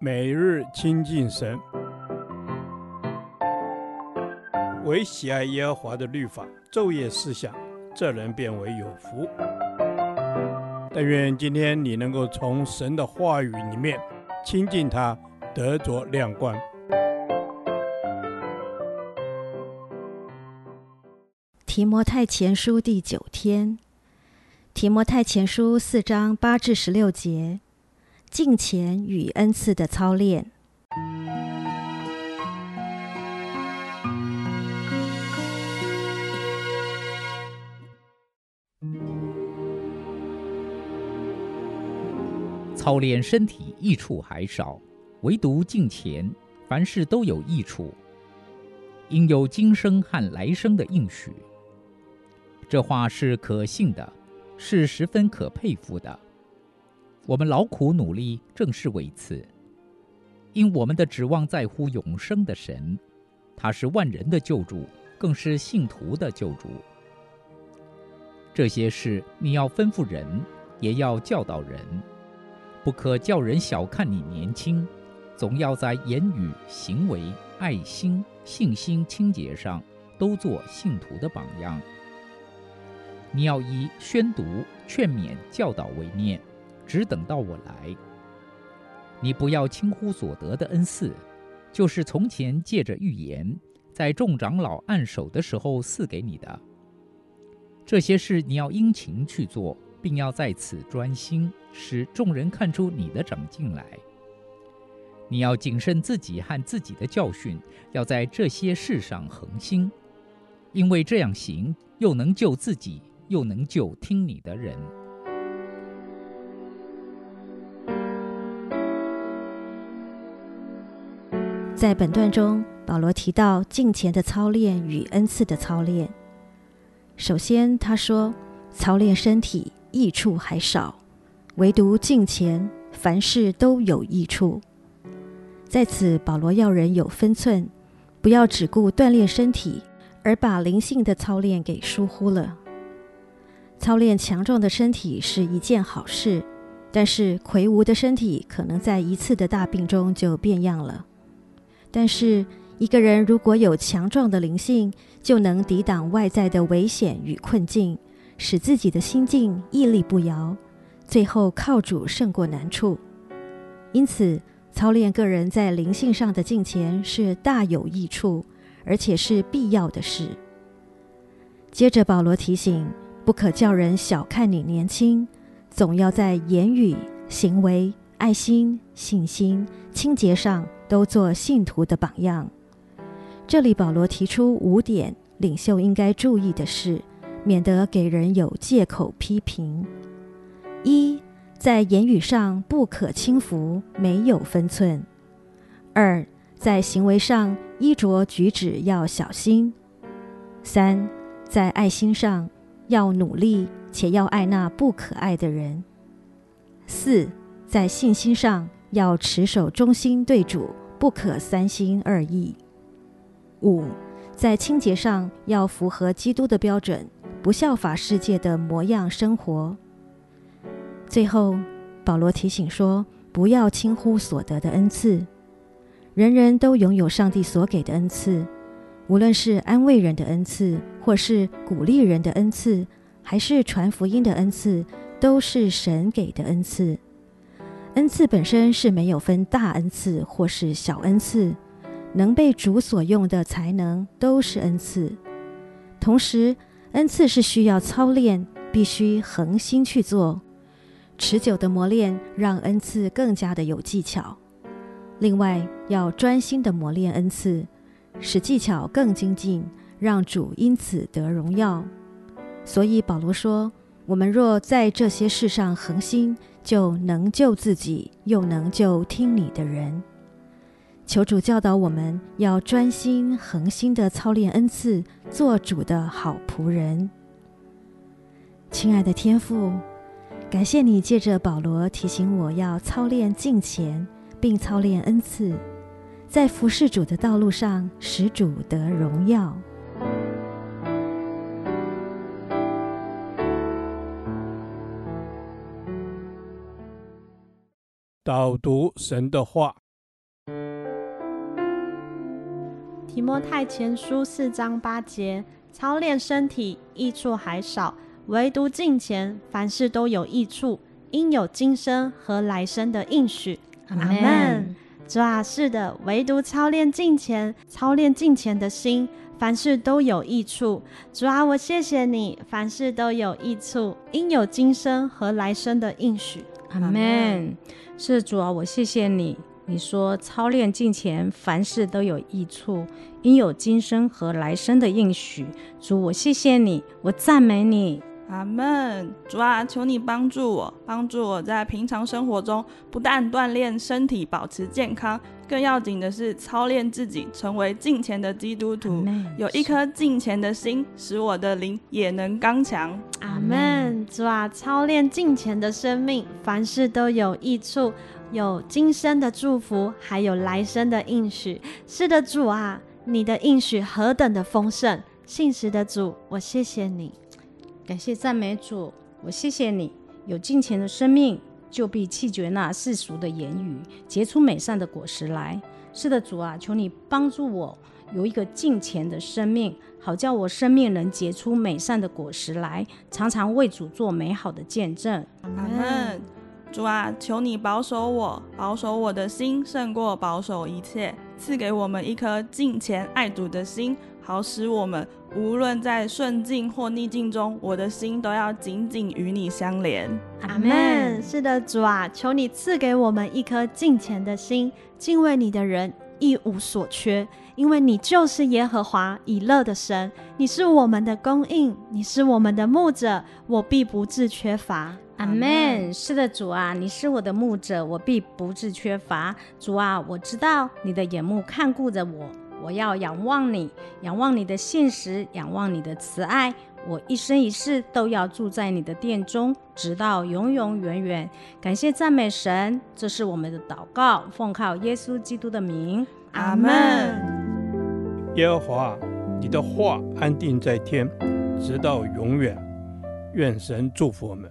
每日亲近神，唯喜爱耶和华的律法，昼夜思想，这人便为有福。但愿今天你能够从神的话语里面亲近他，得着亮光。提摩太前书第九天，提摩太前书四章八至十六节。敬虔与恩赐的操练。操练身体益处还少，唯独敬虔，凡事都有益处，因有今生和来生的应许。这话是可信的，是十分可佩服的。我们劳苦努力，正是为此，因我们的指望在乎永生的神，他是万人的救主，更是信徒的救主。这些事你要吩咐人，也要教导人，不可叫人小看你年轻，总要在言语、行为、爱心、信心、清洁上，都做信徒的榜样。你要以宣读、劝勉、教导为念。只等到我来，你不要轻忽所得的恩赐，就是从前借着预言，在众长老按手的时候赐给你的。这些事你要殷勤去做，并要在此专心，使众人看出你的长进来。你要谨慎自己和自己的教训，要在这些事上恒心，因为这样行，又能救自己，又能救听你的人。在本段中，保罗提到敬虔的操练与恩赐的操练。首先，他说操练身体益处还少，唯独敬虔，凡事都有益处。在此，保罗要人有分寸，不要只顾锻炼身体，而把灵性的操练给疏忽了。操练强壮的身体是一件好事，但是魁梧的身体可能在一次的大病中就变样了。但是，一个人如果有强壮的灵性，就能抵挡外在的危险与困境，使自己的心境屹立不摇，最后靠主胜过难处。因此，操练个人在灵性上的敬虔是大有益处，而且是必要的事。接着，保罗提醒，不可叫人小看你年轻，总要在言语、行为、爱心、信心、清洁上。都做信徒的榜样。这里保罗提出五点领袖应该注意的事，免得给人有借口批评：一，在言语上不可轻浮，没有分寸；二，在行为上衣着举止要小心；三，在爱心上要努力，且要爱那不可爱的人；四，在信心上。要持守忠心对主，不可三心二意。五，在清洁上要符合基督的标准，不效法世界的模样生活。最后，保罗提醒说，不要轻忽所得的恩赐。人人都拥有上帝所给的恩赐，无论是安慰人的恩赐，或是鼓励人的恩赐，还是传福音的恩赐，都是神给的恩赐。恩赐本身是没有分大恩赐或是小恩赐，能被主所用的才能都是恩赐。同时，恩赐是需要操练，必须恒心去做，持久的磨练让恩赐更加的有技巧。另外，要专心的磨练恩赐，使技巧更精进，让主因此得荣耀。所以保罗说：“我们若在这些事上恒心。”就能救自己，又能救听你的人。求主教导我们要专心恒心的操练恩赐，做主的好仆人。亲爱的天父，感谢你借着保罗提醒我要操练敬虔，并操练恩赐，在服侍主的道路上使主得荣耀。导读神的话。提摩太前书四章八节：操练身体益处还少，唯独敬前，凡事都有益处，因有今生和来生的应许。阿门。主啊，是的，唯独操练敬前，操练敬前的心，凡事都有益处。主啊，我谢谢你，凡事都有益处，因有今生和来生的应许。阿门。是主啊，我谢谢你。你说操练敬虔，凡事都有益处，应有今生和来生的应许。主，我谢谢你，我赞美你。阿门。主啊，求你帮助我，帮助我在平常生活中不但锻炼身体，保持健康，更要紧的是操练自己，成为敬虔的基督徒，有一颗敬虔的心，使我的灵也能刚强。阿门。主啊，操练敬虔的生命，凡事都有益处。有今生的祝福，还有来生的应许。是的，主啊，你的应许何等的丰盛！信实的主，我谢谢你，感谢赞美主，我谢谢你。有敬虔的生命，就必弃绝那世俗的言语，结出美善的果实来。是的，主啊，求你帮助我有一个敬虔的生命，好叫我生命能结出美善的果实来，常常为主做美好的见证。阿门。主啊，求你保守我，保守我的心胜过保守一切，赐给我们一颗敬虔爱主的心，好使我们无论在顺境或逆境中，我的心都要紧紧与你相连。阿门。是的，主啊，求你赐给我们一颗敬虔的心，敬畏你的人一无所缺，因为你就是耶和华以勒的神，你是我们的供应，你是我们的牧者，我必不致缺乏。阿门。是的，主啊，你是我的牧者，我必不致缺乏。主啊，我知道你的眼目看顾着我，我要仰望你，仰望你的信实，仰望你的慈爱。我一生一世都要住在你的殿中，直到永永远远。感谢赞美神，这是我们的祷告，奉靠耶稣基督的名。阿门。耶和华，你的话安定在天，直到永远。愿神祝福我们。